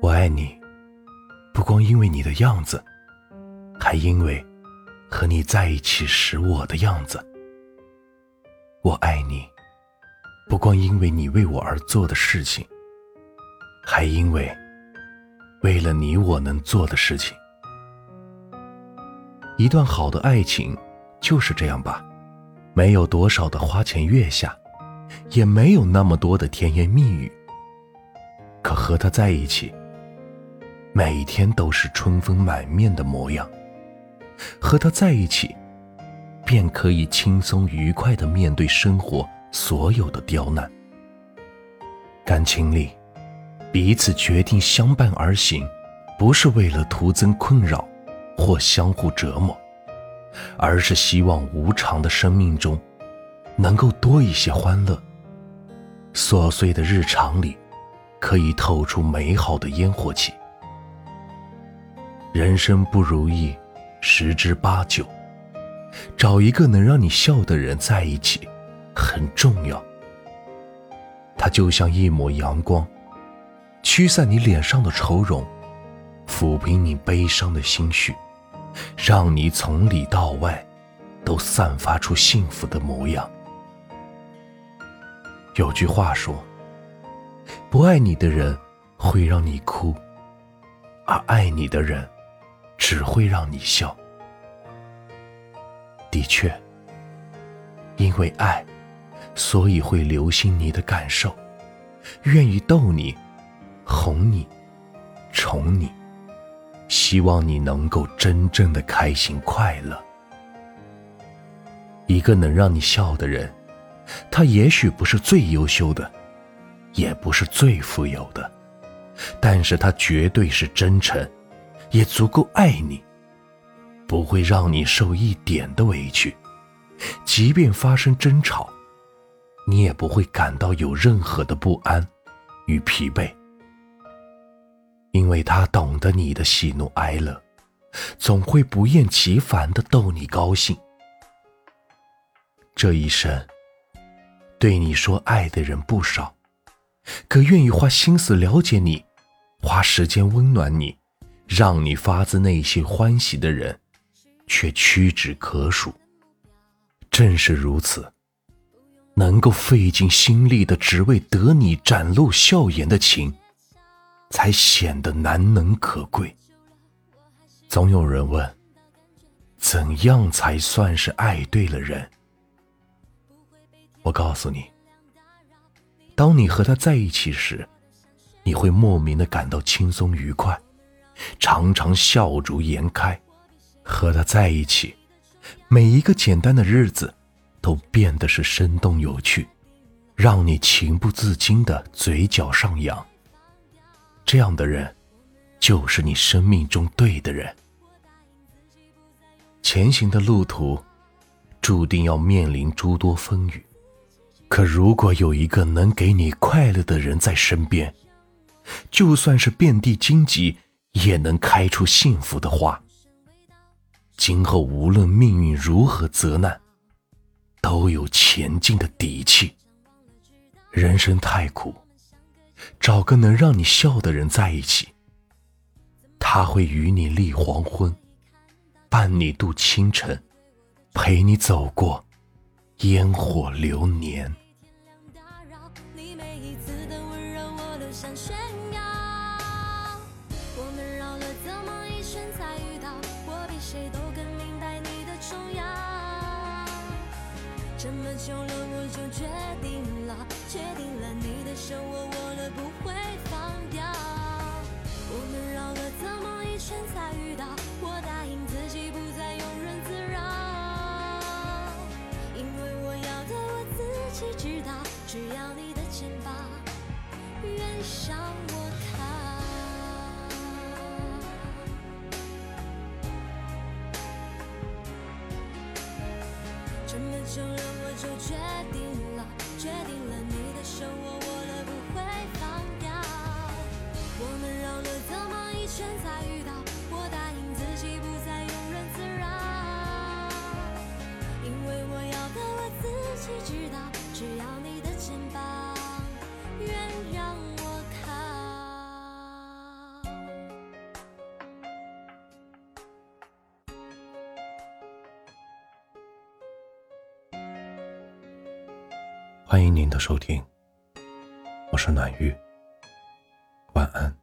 我爱你，不光因为你的样子，还因为和你在一起时我的样子。我爱你，不光因为你为我而做的事情，还因为为了你我能做的事情。一段好的爱情就是这样吧，没有多少的花前月下，也没有那么多的甜言蜜语。可和他在一起，每天都是春风满面的模样。和他在一起，便可以轻松愉快的面对生活所有的刁难。感情里，彼此决定相伴而行，不是为了徒增困扰。或相互折磨，而是希望无常的生命中能够多一些欢乐。琐碎的日常里，可以透出美好的烟火气。人生不如意十之八九，找一个能让你笑的人在一起很重要。他就像一抹阳光，驱散你脸上的愁容，抚平你悲伤的心绪。让你从里到外都散发出幸福的模样。有句话说：“不爱你的人会让你哭，而爱你的人只会让你笑。”的确，因为爱，所以会留心你的感受，愿意逗你、哄你、宠你。希望你能够真正的开心快乐。一个能让你笑的人，他也许不是最优秀的，也不是最富有的，但是他绝对是真诚，也足够爱你，不会让你受一点的委屈，即便发生争吵，你也不会感到有任何的不安与疲惫。因为他懂得你的喜怒哀乐，总会不厌其烦的逗你高兴。这一生，对你说爱的人不少，可愿意花心思了解你、花时间温暖你、让你发自内心欢喜的人，却屈指可数。正是如此，能够费尽心力的只为得你展露笑颜的情。才显得难能可贵。总有人问：怎样才算是爱对了人？我告诉你，当你和他在一起时，你会莫名的感到轻松愉快，常常笑逐颜开。和他在一起，每一个简单的日子都变得是生动有趣，让你情不自禁的嘴角上扬。这样的人，就是你生命中对的人。前行的路途，注定要面临诸多风雨。可如果有一个能给你快乐的人在身边，就算是遍地荆棘，也能开出幸福的花。今后无论命运如何责难，都有前进的底气。人生太苦。找个能让你笑的人在一起，他会与你立黄昏，伴你度清晨，陪你走过烟火流年。这么久了，我就决定了，决定了你的手我握了不会放掉。我们绕了这么向我靠。这么久了。我就决定了，决定了，你的手我握了不会放掉。我们绕了这么一圈才遇到，欢迎您的收听，我是暖玉，晚安。